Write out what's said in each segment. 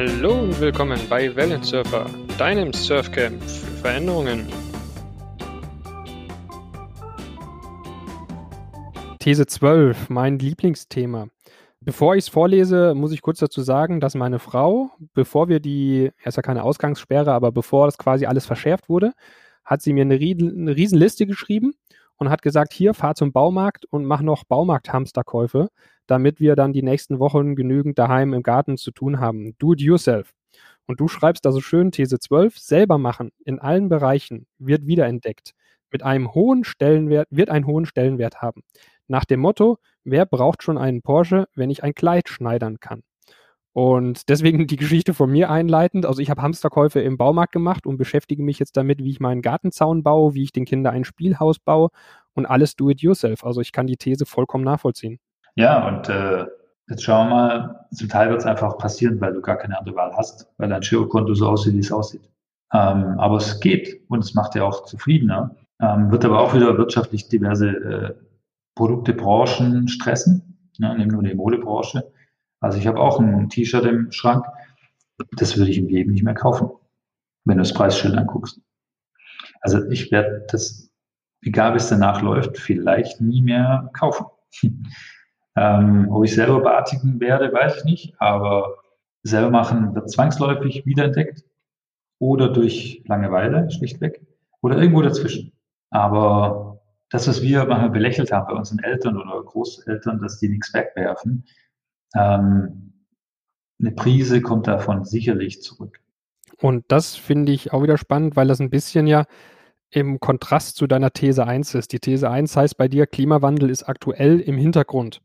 Hallo und willkommen bei Wellensurfer, deinem Surfcamp für Veränderungen. These 12, mein Lieblingsthema. Bevor ich es vorlese, muss ich kurz dazu sagen, dass meine Frau, bevor wir die, er ist ja keine Ausgangssperre, aber bevor das quasi alles verschärft wurde, hat sie mir eine, eine Riesenliste geschrieben und hat gesagt, hier, fahr zum Baumarkt und mach noch Baumarkt-Hamsterkäufe, damit wir dann die nächsten Wochen genügend daheim im Garten zu tun haben. Do it yourself. Und du schreibst da so schön These 12, selber machen in allen Bereichen wird wiederentdeckt. Mit einem hohen Stellenwert, wird einen hohen Stellenwert haben. Nach dem Motto, wer braucht schon einen Porsche, wenn ich ein Kleid schneidern kann? Und deswegen die Geschichte von mir einleitend. Also ich habe Hamsterkäufe im Baumarkt gemacht und beschäftige mich jetzt damit, wie ich meinen Gartenzaun baue, wie ich den Kindern ein Spielhaus baue und alles do it yourself. Also ich kann die These vollkommen nachvollziehen. Ja, und äh, jetzt schauen wir mal, zum Teil wird es einfach passieren, weil du gar keine andere Wahl hast, weil dein Girokonto so aussieht, wie es aussieht. Ähm, aber es geht und es macht ja auch zufriedener. Ähm, wird aber auch wieder wirtschaftlich diverse äh, Produkte, Branchen stressen. Ne? Nehmen nur die Modebranche also ich habe auch ein T-Shirt im Schrank, das würde ich im Leben nicht mehr kaufen, wenn du das Preisschild anguckst. Also ich werde das, egal wie es danach läuft, vielleicht nie mehr kaufen. Ähm, ob ich selber beartigen werde, weiß ich nicht, aber selber machen wird zwangsläufig wiederentdeckt oder durch Langeweile schlichtweg oder irgendwo dazwischen. Aber das, was wir manchmal belächelt haben bei unseren Eltern oder Großeltern, dass die nichts wegwerfen, ähm, eine Prise kommt davon sicherlich zurück. Und das finde ich auch wieder spannend, weil das ein bisschen ja im Kontrast zu deiner These 1 ist. Die These 1 heißt bei dir, Klimawandel ist aktuell im Hintergrund.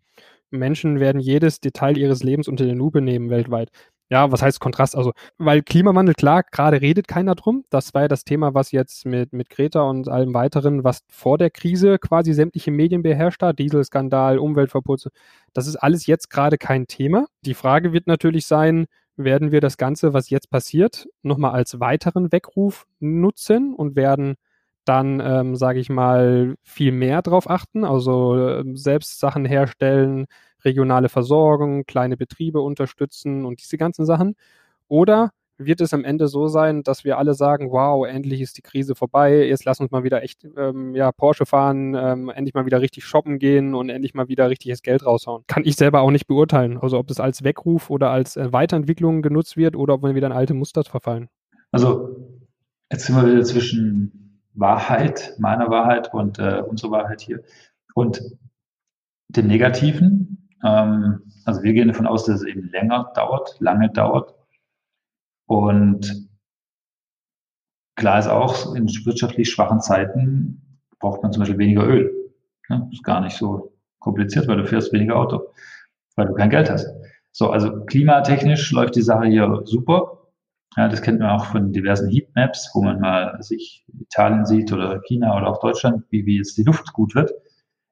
Menschen werden jedes Detail ihres Lebens unter die Lupe nehmen weltweit ja, was heißt Kontrast? Also, weil Klimawandel, klar, gerade redet keiner drum. Das war ja das Thema, was jetzt mit, mit Greta und allem weiteren, was vor der Krise quasi sämtliche Medien beherrscht hat. Dieselskandal, Umweltverputze. Das ist alles jetzt gerade kein Thema. Die Frage wird natürlich sein, werden wir das Ganze, was jetzt passiert, nochmal als weiteren Weckruf nutzen und werden dann, ähm, sage ich mal, viel mehr drauf achten, also äh, selbst Sachen herstellen, regionale Versorgung, kleine Betriebe unterstützen und diese ganzen Sachen? Oder wird es am Ende so sein, dass wir alle sagen, wow, endlich ist die Krise vorbei, jetzt lass uns mal wieder echt ähm, ja, Porsche fahren, ähm, endlich mal wieder richtig shoppen gehen und endlich mal wieder richtiges Geld raushauen. Kann ich selber auch nicht beurteilen. Also ob es als Weckruf oder als äh, Weiterentwicklung genutzt wird oder ob wir wieder in alte Muster verfallen. Also jetzt sind wir wieder zwischen Wahrheit, meiner Wahrheit und äh, unserer Wahrheit hier und dem Negativen. Ähm, also wir gehen davon aus, dass es eben länger dauert, lange dauert. Und klar ist auch, in wirtschaftlich schwachen Zeiten braucht man zum Beispiel weniger Öl. Ja, ist gar nicht so kompliziert, weil du fährst weniger Auto, weil du kein Geld hast. So, also klimatechnisch läuft die Sache hier super. Ja, das kennt man auch von diversen Heatmaps, wo man mal sich Italien sieht oder China oder auch Deutschland, wie, wie jetzt die Luft gut wird.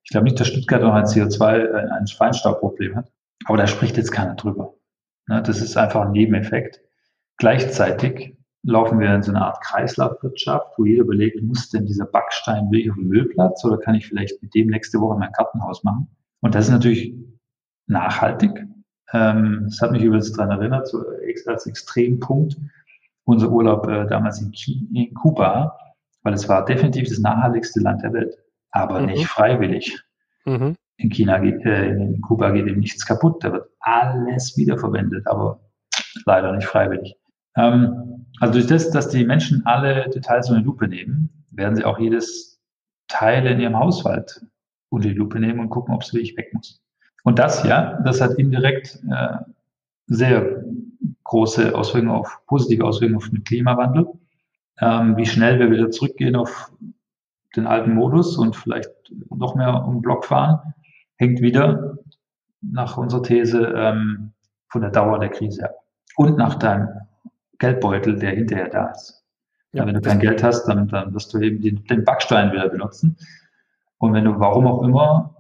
Ich glaube nicht, dass Stuttgart noch ein CO2, äh, ein Feinstaubproblem hat. Aber da spricht jetzt keiner drüber. Ne, das ist einfach ein Nebeneffekt. Gleichzeitig laufen wir in so eine Art Kreislaufwirtschaft, wo jeder überlegt, muss denn dieser Backstein wirklich auf den Müllplatz oder kann ich vielleicht mit dem nächste Woche mein Kartenhaus machen? Und das ist natürlich nachhaltig. Ähm, das hat mich übrigens daran erinnert, so als Extrempunkt, unser Urlaub äh, damals in, in Kuba, weil es war definitiv das nachhaltigste Land der Welt aber mhm. nicht freiwillig. Mhm. In China geht, äh, in Kuba geht eben nichts kaputt, da wird alles wiederverwendet, aber leider nicht freiwillig. Ähm, also durch das, dass die Menschen alle Details unter die Lupe nehmen, werden sie auch jedes Teil in ihrem Haushalt unter die Lupe nehmen und gucken, ob es wirklich weg muss. Und das ja, das hat indirekt äh, sehr große Auswirkungen auf, positive Auswirkungen auf den Klimawandel. Ähm, wie schnell wir wieder zurückgehen auf den alten Modus und vielleicht noch mehr um Block fahren, hängt wieder nach unserer These ähm, von der Dauer der Krise ab. Und nach deinem Geldbeutel, der hinterher da ist. Ja, wenn du kein Geld hast, dann, dann wirst du eben den, den Backstein wieder benutzen. Und wenn du, warum auch immer,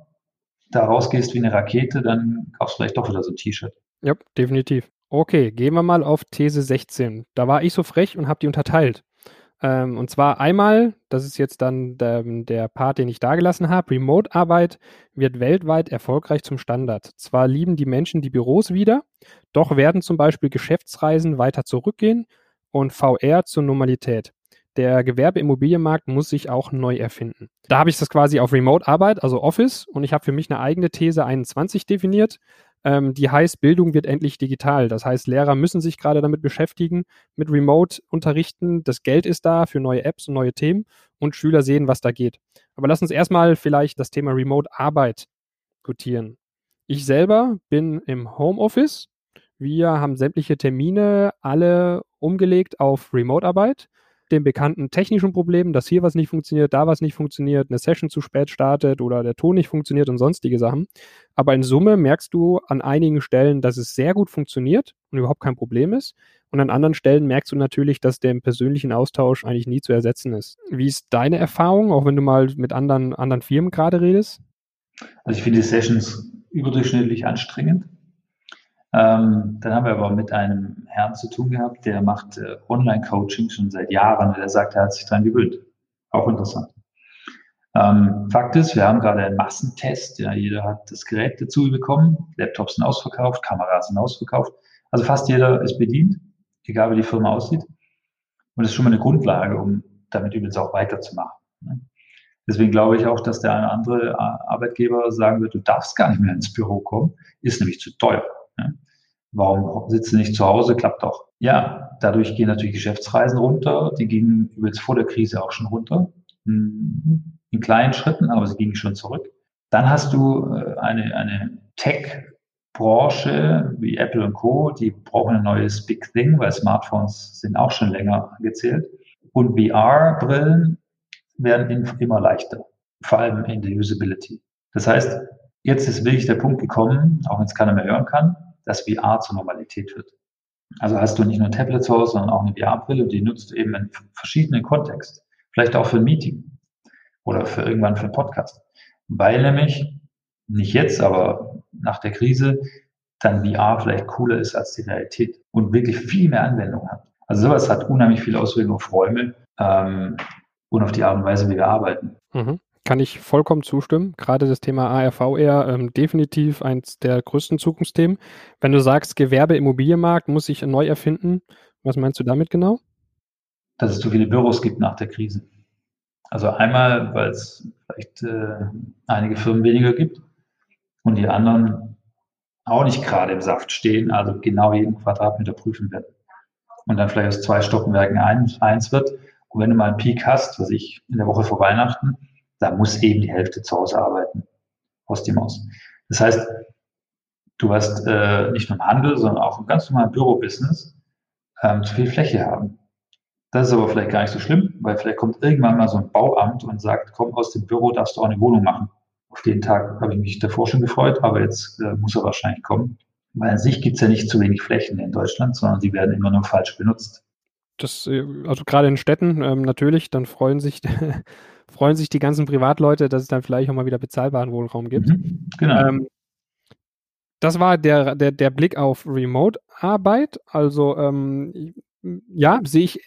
da rausgehst wie eine Rakete, dann kaufst du vielleicht doch wieder so ein T-Shirt. Ja, definitiv. Okay, gehen wir mal auf These 16. Da war ich so frech und habe die unterteilt. Ähm, und zwar einmal, das ist jetzt dann der, der Part, den ich da gelassen habe, Remote-Arbeit wird weltweit erfolgreich zum Standard. Zwar lieben die Menschen die Büros wieder, doch werden zum Beispiel Geschäftsreisen weiter zurückgehen und VR zur Normalität. Der Gewerbeimmobilienmarkt muss sich auch neu erfinden. Da habe ich das quasi auf Remote-Arbeit, also Office, und ich habe für mich eine eigene These 21 definiert ähm, die heißt, Bildung wird endlich digital. Das heißt, Lehrer müssen sich gerade damit beschäftigen, mit Remote-Unterrichten. Das Geld ist da für neue Apps und neue Themen und Schüler sehen, was da geht. Aber lass uns erstmal vielleicht das Thema Remote-Arbeit diskutieren. Ich selber bin im Homeoffice. Wir haben sämtliche Termine alle umgelegt auf Remote-Arbeit den bekannten technischen Problemen, dass hier was nicht funktioniert, da was nicht funktioniert, eine Session zu spät startet oder der Ton nicht funktioniert und sonstige Sachen. Aber in Summe merkst du an einigen Stellen, dass es sehr gut funktioniert und überhaupt kein Problem ist. Und an anderen Stellen merkst du natürlich, dass der im persönlichen Austausch eigentlich nie zu ersetzen ist. Wie ist deine Erfahrung, auch wenn du mal mit anderen, anderen Firmen gerade redest? Also ich finde Sessions überdurchschnittlich anstrengend. Ähm, dann haben wir aber mit einem Herrn zu tun gehabt, der macht äh, Online-Coaching schon seit Jahren. Der sagt, er hat sich dran gewöhnt. Auch interessant. Ähm, Fakt ist, wir haben gerade einen Massentest. Ja, jeder hat das Gerät dazu bekommen. Laptops sind ausverkauft, Kameras sind ausverkauft. Also fast jeder ist bedient, egal wie die Firma aussieht. Und das ist schon mal eine Grundlage, um damit übrigens auch weiterzumachen. Ne? Deswegen glaube ich auch, dass der eine andere Arbeitgeber sagen wird, du darfst gar nicht mehr ins Büro kommen, ist nämlich zu teuer. Ja. Warum sitzen nicht zu Hause? Klappt doch. Ja, dadurch gehen natürlich Geschäftsreisen runter. Die gingen übrigens vor der Krise auch schon runter. Hm, in kleinen Schritten, aber sie gingen schon zurück. Dann hast du äh, eine, eine Tech-Branche wie Apple und Co., die brauchen ein neues Big Thing, weil Smartphones sind auch schon länger angezählt. Und VR-Brillen werden immer leichter, vor allem in der Usability. Das heißt, Jetzt ist wirklich der Punkt gekommen, auch wenn es keiner mehr hören kann, dass VR zur Normalität wird. Also hast du nicht nur ein Tablet zu Hause, sondern auch eine VR-Brille, die nutzt du eben in verschiedenen Kontexten. Vielleicht auch für ein Meeting oder für irgendwann für einen Podcast. Weil nämlich, nicht jetzt, aber nach der Krise, dann VR vielleicht cooler ist als die Realität und wirklich viel mehr Anwendung hat. Also sowas hat unheimlich viel Auswirkungen auf Räume ähm, und auf die Art und Weise, wie wir arbeiten. Mhm. Kann ich vollkommen zustimmen. Gerade das Thema ARVR ähm, definitiv eins der größten Zukunftsthemen. Wenn du sagst, Gewerbeimmobilienmarkt muss sich neu erfinden, was meinst du damit genau? Dass es zu viele Büros gibt nach der Krise. Also einmal, weil es vielleicht äh, einige Firmen weniger gibt und die anderen auch nicht gerade im Saft stehen, also genau jeden Quadratmeter prüfen werden. Und dann vielleicht aus zwei Stockwerken ein, eins wird. Und wenn du mal einen Peak hast, was ich in der Woche vor Weihnachten, da muss eben die Hälfte zu Hause arbeiten aus dem aus. Das heißt, du hast äh, nicht nur im Handel, sondern auch im ganz normalen Bürobusiness ähm, zu viel Fläche haben. Das ist aber vielleicht gar nicht so schlimm, weil vielleicht kommt irgendwann mal so ein Bauamt und sagt, komm, aus dem Büro darfst du auch eine Wohnung machen. Auf den Tag habe ich mich davor schon gefreut, aber jetzt äh, muss er wahrscheinlich kommen. Weil an sich gibt es ja nicht zu wenig Flächen in Deutschland, sondern die werden immer nur falsch benutzt. Das, äh, also gerade in Städten ähm, natürlich, dann freuen sich freuen sich die ganzen Privatleute, dass es dann vielleicht auch mal wieder bezahlbaren Wohnraum gibt. Mhm, genau. Ähm, das war der, der, der Blick auf Remote-Arbeit. Also ähm, ja, sehe ich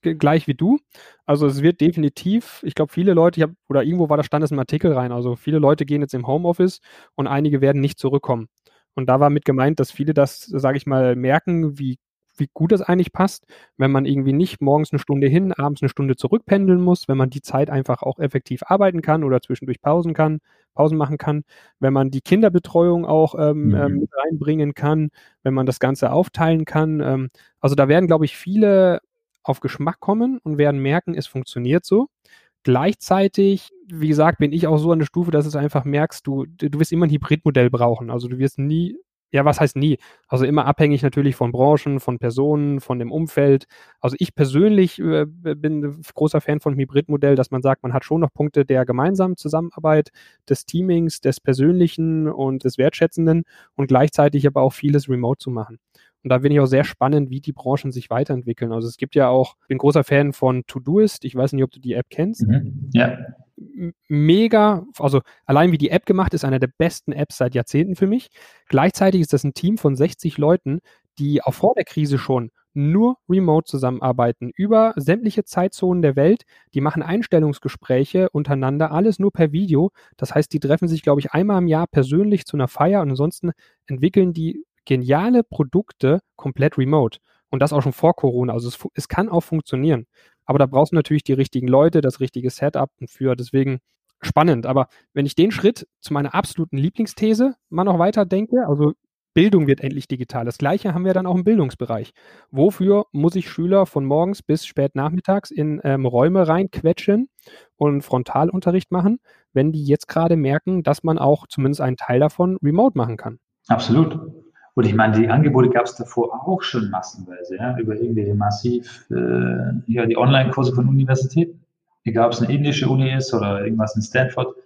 gleich wie du. Also es wird definitiv, ich glaube, viele Leute, ich hab, oder irgendwo war da stand es im Artikel rein, also viele Leute gehen jetzt im Homeoffice und einige werden nicht zurückkommen. Und da war mit gemeint, dass viele das, sage ich mal, merken, wie wie gut das eigentlich passt, wenn man irgendwie nicht morgens eine Stunde hin, abends eine Stunde zurückpendeln muss, wenn man die Zeit einfach auch effektiv arbeiten kann oder zwischendurch Pausen kann, Pausen machen kann, wenn man die Kinderbetreuung auch ähm, mhm. ähm, reinbringen kann, wenn man das Ganze aufteilen kann. Ähm, also da werden, glaube ich, viele auf Geschmack kommen und werden merken, es funktioniert so. Gleichzeitig, wie gesagt, bin ich auch so an der Stufe, dass du einfach merkst, du, du wirst immer ein Hybridmodell brauchen. Also du wirst nie ja, was heißt nie? Also immer abhängig natürlich von Branchen, von Personen, von dem Umfeld. Also ich persönlich äh, bin großer Fan von Hybridmodell, dass man sagt, man hat schon noch Punkte der gemeinsamen Zusammenarbeit, des Teamings, des Persönlichen und des Wertschätzenden und gleichzeitig aber auch vieles remote zu machen. Und da bin ich auch sehr spannend, wie die Branchen sich weiterentwickeln. Also es gibt ja auch, ich bin großer Fan von Todoist. Ich weiß nicht, ob du die App kennst. Mhm. Ja mega, also allein wie die App gemacht ist, eine der besten Apps seit Jahrzehnten für mich. Gleichzeitig ist das ein Team von 60 Leuten, die auch vor der Krise schon nur remote zusammenarbeiten, über sämtliche Zeitzonen der Welt. Die machen Einstellungsgespräche untereinander, alles nur per Video. Das heißt, die treffen sich, glaube ich, einmal im Jahr persönlich zu einer Feier und ansonsten entwickeln die geniale Produkte komplett remote. Und das auch schon vor Corona. Also es, es kann auch funktionieren. Aber da brauchst du natürlich die richtigen Leute, das richtige Setup für. Deswegen spannend. Aber wenn ich den Schritt zu meiner absoluten Lieblingsthese mal noch weiter denke, also Bildung wird endlich digital. Das gleiche haben wir dann auch im Bildungsbereich. Wofür muss ich Schüler von morgens bis spät nachmittags in ähm, Räume reinquetschen und Frontalunterricht machen, wenn die jetzt gerade merken, dass man auch zumindest einen Teil davon remote machen kann? Absolut. Und ich meine, die Angebote gab es davor auch schon massenweise, ja, über irgendwelche massiv, äh, ja, die Online-Kurse von Universitäten. Egal, ob es eine indische Uni ist oder irgendwas in Stanford.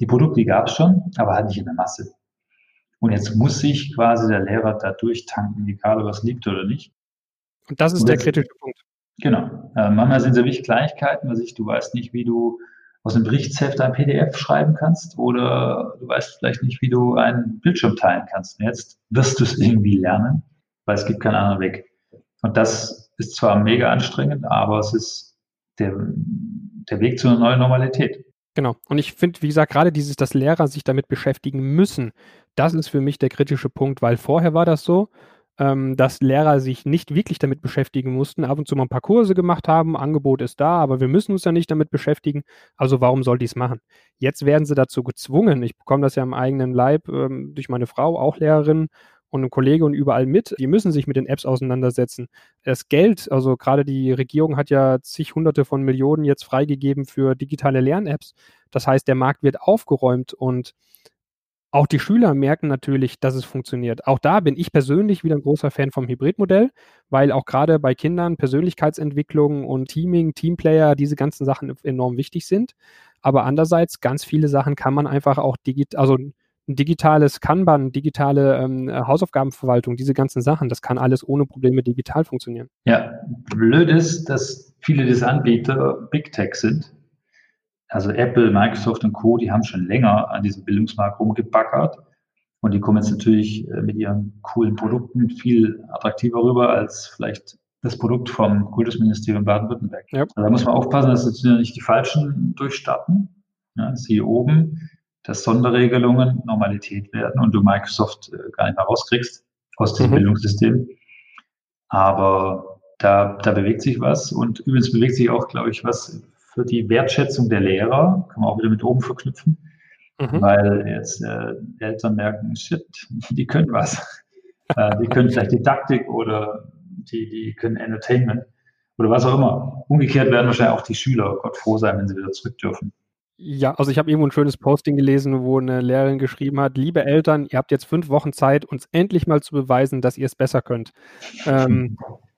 Die Produkte gab es schon, aber halt nicht in der Masse. Und jetzt muss sich quasi der Lehrer da durchtanken, egal ob er es liebt oder nicht. Und das ist Und der kritische Punkt. Genau. Äh, manchmal sind es ja wirklich Kleinigkeiten, was ich, du weißt nicht, wie du aus einem Berichtsheft ein PDF schreiben kannst oder du weißt vielleicht nicht, wie du einen Bildschirm teilen kannst. Und jetzt wirst du es irgendwie lernen, weil es gibt keinen anderen Weg. Und das ist zwar mega anstrengend, aber es ist der, der Weg zu einer neuen Normalität. Genau. Und ich finde, wie gesagt, gerade dieses, dass Lehrer sich damit beschäftigen müssen, das ist für mich der kritische Punkt, weil vorher war das so, ähm, dass Lehrer sich nicht wirklich damit beschäftigen mussten, ab und zu mal ein paar Kurse gemacht haben, Angebot ist da, aber wir müssen uns ja nicht damit beschäftigen, also warum soll die es machen? Jetzt werden sie dazu gezwungen, ich bekomme das ja im eigenen Leib ähm, durch meine Frau, auch Lehrerin, und ein Kollege und überall mit. Die müssen sich mit den Apps auseinandersetzen. Das Geld, also gerade die Regierung hat ja zig Hunderte von Millionen jetzt freigegeben für digitale Lern-Apps. Das heißt, der Markt wird aufgeräumt und auch die Schüler merken natürlich, dass es funktioniert. Auch da bin ich persönlich wieder ein großer Fan vom Hybridmodell, weil auch gerade bei Kindern Persönlichkeitsentwicklung und Teaming, Teamplayer, diese ganzen Sachen enorm wichtig sind. Aber andererseits, ganz viele Sachen kann man einfach auch digital, also ein digitales Kanban, digitale ähm, Hausaufgabenverwaltung, diese ganzen Sachen, das kann alles ohne Probleme digital funktionieren. Ja, blöd ist, dass viele dieser Anbieter Big Tech sind also Apple, Microsoft und Co., die haben schon länger an diesem Bildungsmarkt rumgebackert. Und die kommen jetzt natürlich äh, mit ihren coolen Produkten viel attraktiver rüber als vielleicht das Produkt vom Kultusministerium Baden-Württemberg. Ja. Also da muss man aufpassen, dass jetzt nicht die Falschen durchstarten. Ja, hier oben, dass Sonderregelungen Normalität werden und du Microsoft äh, gar nicht mehr rauskriegst aus diesem mhm. Bildungssystem. Aber da, da bewegt sich was und übrigens bewegt sich auch, glaube ich, was für die Wertschätzung der Lehrer, kann man auch wieder mit oben verknüpfen, mhm. weil jetzt äh, Eltern merken, shit, die können was. äh, die können vielleicht Didaktik oder die, die können Entertainment oder was auch immer. Umgekehrt werden wahrscheinlich auch die Schüler Gott froh sein, wenn sie wieder zurück dürfen. Ja, also ich habe irgendwo ein schönes Posting gelesen, wo eine Lehrerin geschrieben hat, liebe Eltern, ihr habt jetzt fünf Wochen Zeit, uns endlich mal zu beweisen, dass ihr es besser könnt. Ähm, Äh,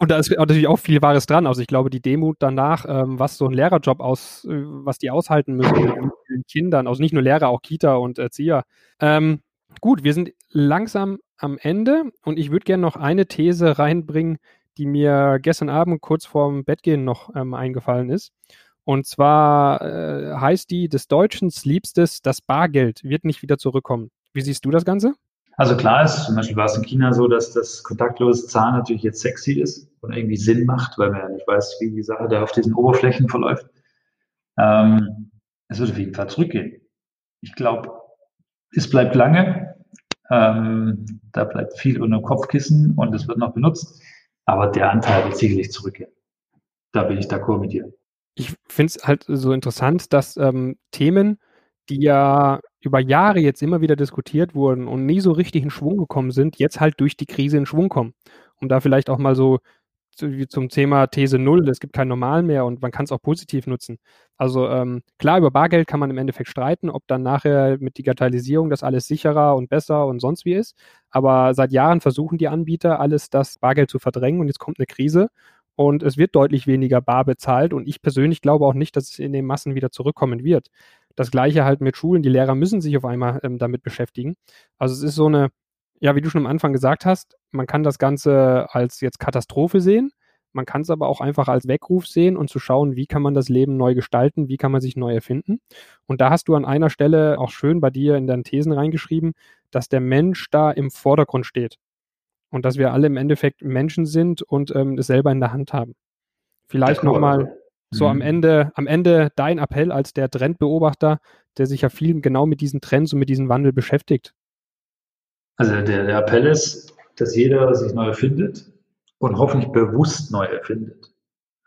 und da ist natürlich auch viel Wahres dran. Also ich glaube, die Demut danach, ähm, was so ein Lehrerjob aus, äh, was die aushalten müssen mit den Kindern, also nicht nur Lehrer, auch Kita und Erzieher. Ähm, gut, wir sind langsam am Ende und ich würde gerne noch eine These reinbringen, die mir gestern Abend kurz vorm Bettgehen noch ähm, eingefallen ist. Und zwar äh, heißt die des Deutschen Liebstes, das Bargeld wird nicht wieder zurückkommen. Wie siehst du das Ganze? Also klar ist, zum Beispiel war es in China so, dass das kontaktlose Zahlen natürlich jetzt sexy ist und irgendwie Sinn macht, weil man ja nicht weiß, wie die Sache da auf diesen Oberflächen verläuft. Ähm, es wird auf jeden Fall zurückgehen. Ich glaube, es bleibt lange. Ähm, da bleibt viel unter Kopfkissen und es wird noch benutzt. Aber der Anteil wird sicherlich zurückgehen. Da bin ich d'accord mit dir. Ich finde es halt so interessant, dass ähm, Themen, die ja über Jahre jetzt immer wieder diskutiert wurden und nie so richtig in Schwung gekommen sind, jetzt halt durch die Krise in Schwung kommen. Um da vielleicht auch mal so zu, zum Thema These Null, es gibt kein Normal mehr und man kann es auch positiv nutzen. Also ähm, klar, über Bargeld kann man im Endeffekt streiten, ob dann nachher mit Digitalisierung das alles sicherer und besser und sonst wie ist. Aber seit Jahren versuchen die Anbieter alles das Bargeld zu verdrängen und jetzt kommt eine Krise und es wird deutlich weniger bar bezahlt und ich persönlich glaube auch nicht, dass es in den Massen wieder zurückkommen wird. Das gleiche halt mit Schulen. Die Lehrer müssen sich auf einmal ähm, damit beschäftigen. Also es ist so eine, ja, wie du schon am Anfang gesagt hast, man kann das Ganze als jetzt Katastrophe sehen. Man kann es aber auch einfach als Weckruf sehen und zu schauen, wie kann man das Leben neu gestalten, wie kann man sich neu erfinden. Und da hast du an einer Stelle auch schön bei dir in deinen Thesen reingeschrieben, dass der Mensch da im Vordergrund steht. und dass wir alle im Endeffekt Menschen sind und ähm, es selber in der Hand haben. Vielleicht nochmal so mhm. am Ende, am Ende dein Appell als der Trendbeobachter, der sich ja viel genau mit diesen Trends und mit diesem Wandel beschäftigt. Also der, der Appell ist, dass jeder sich neu erfindet und hoffentlich bewusst neu erfindet.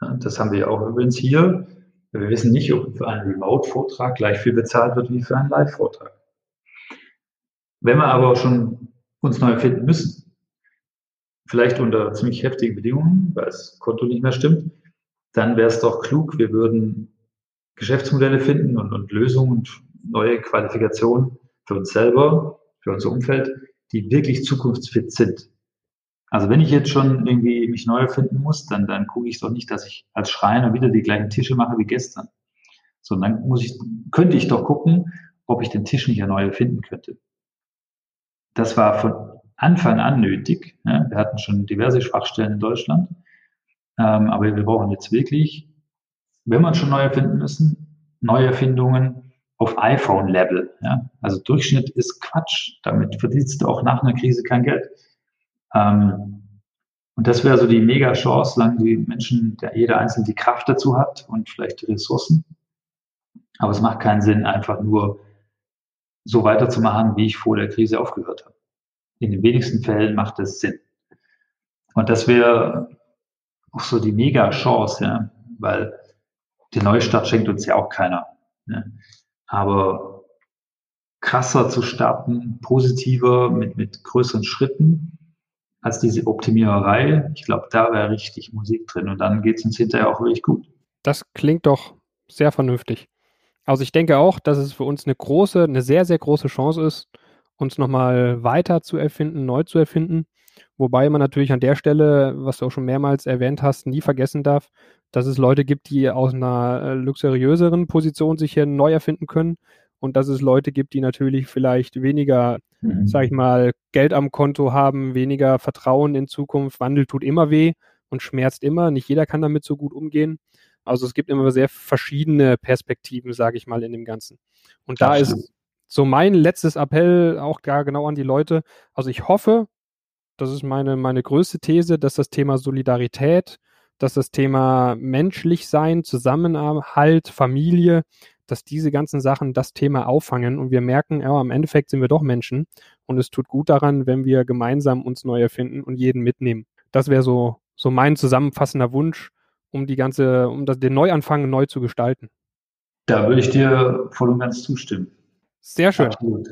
Ja, das haben wir auch übrigens hier. Wir wissen nicht, ob für einen Remote-Vortrag gleich viel bezahlt wird wie für einen Live-Vortrag. Wenn wir aber schon uns neu erfinden müssen, vielleicht unter ziemlich heftigen Bedingungen, weil das Konto nicht mehr stimmt, dann wäre es doch klug, wir würden Geschäftsmodelle finden und, und Lösungen und neue Qualifikationen für uns selber, für unser Umfeld, die wirklich zukunftsfit sind. Also wenn ich jetzt schon irgendwie mich neu erfinden muss, dann, dann gucke ich doch nicht, dass ich als Schreiner wieder die gleichen Tische mache wie gestern. Sondern muss ich, könnte ich doch gucken, ob ich den Tisch nicht neu erfinden könnte. Das war von Anfang an nötig. Ja, wir hatten schon diverse Schwachstellen in Deutschland. Ähm, aber wir brauchen jetzt wirklich, wenn man schon neu erfinden müssen, neue Erfindungen auf iPhone-Level. Ja? Also Durchschnitt ist Quatsch. Damit verdienst du auch nach einer Krise kein Geld. Ähm, und das wäre so die mega Chance, solange die Menschen, der jeder Einzelne die Kraft dazu hat und vielleicht die Ressourcen. Aber es macht keinen Sinn, einfach nur so weiterzumachen, wie ich vor der Krise aufgehört habe. In den wenigsten Fällen macht es Sinn. Und das wäre auch so die Mega-Chance, ja, weil die Neustart schenkt uns ja auch keiner. Ja. Aber krasser zu starten, positiver, mit, mit größeren Schritten als diese Optimiererei, ich glaube, da wäre richtig Musik drin und dann geht es uns hinterher auch wirklich gut. Das klingt doch sehr vernünftig. Also ich denke auch, dass es für uns eine große, eine sehr, sehr große Chance ist, uns nochmal weiter zu erfinden, neu zu erfinden Wobei man natürlich an der Stelle, was du auch schon mehrmals erwähnt hast, nie vergessen darf, dass es Leute gibt, die aus einer äh, luxuriöseren Position sich hier neu erfinden können und dass es Leute gibt, die natürlich vielleicht weniger, mhm. sag ich mal, Geld am Konto haben, weniger Vertrauen in Zukunft. Wandel tut immer weh und schmerzt immer. Nicht jeder kann damit so gut umgehen. Also es gibt immer sehr verschiedene Perspektiven, sage ich mal, in dem Ganzen. Und da ist so mein letztes Appell auch gar genau an die Leute. Also ich hoffe, das ist meine, meine größte These, dass das Thema Solidarität, dass das Thema menschlich sein, Zusammenhalt, Familie, dass diese ganzen Sachen das Thema auffangen und wir merken, ja, am Endeffekt sind wir doch Menschen und es tut gut daran, wenn wir gemeinsam uns neu erfinden und jeden mitnehmen. Das wäre so, so mein zusammenfassender Wunsch, um die ganze, um das, den Neuanfang neu zu gestalten. Da würde ich dir voll und ganz zustimmen. Sehr schön. Absolut.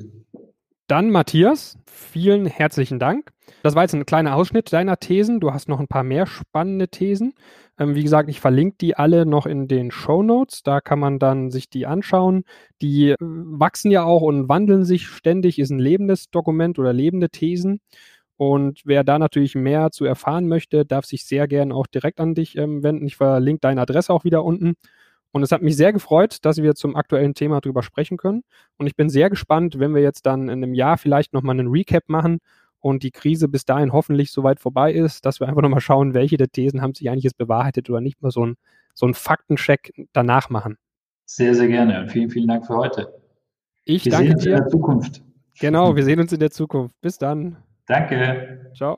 Dann Matthias, vielen herzlichen Dank. Das war jetzt ein kleiner Ausschnitt deiner Thesen. Du hast noch ein paar mehr spannende Thesen. Ähm, wie gesagt, ich verlinke die alle noch in den Show Notes. Da kann man dann sich die anschauen. Die äh, wachsen ja auch und wandeln sich ständig, ist ein lebendes Dokument oder lebende Thesen. Und wer da natürlich mehr zu erfahren möchte, darf sich sehr gerne auch direkt an dich ähm, wenden. Ich verlinke deine Adresse auch wieder unten. Und es hat mich sehr gefreut, dass wir zum aktuellen Thema drüber sprechen können. Und ich bin sehr gespannt, wenn wir jetzt dann in einem Jahr vielleicht nochmal einen Recap machen und die Krise bis dahin hoffentlich soweit vorbei ist, dass wir einfach nochmal schauen, welche der Thesen haben sich eigentlich jetzt bewahrheitet oder nicht mal so ein, so ein Faktencheck danach machen. Sehr, sehr gerne. Und vielen, vielen Dank für heute. Ich wir danke dir. in der Zukunft. Genau, wir sehen uns in der Zukunft. Bis dann. Danke. Ciao.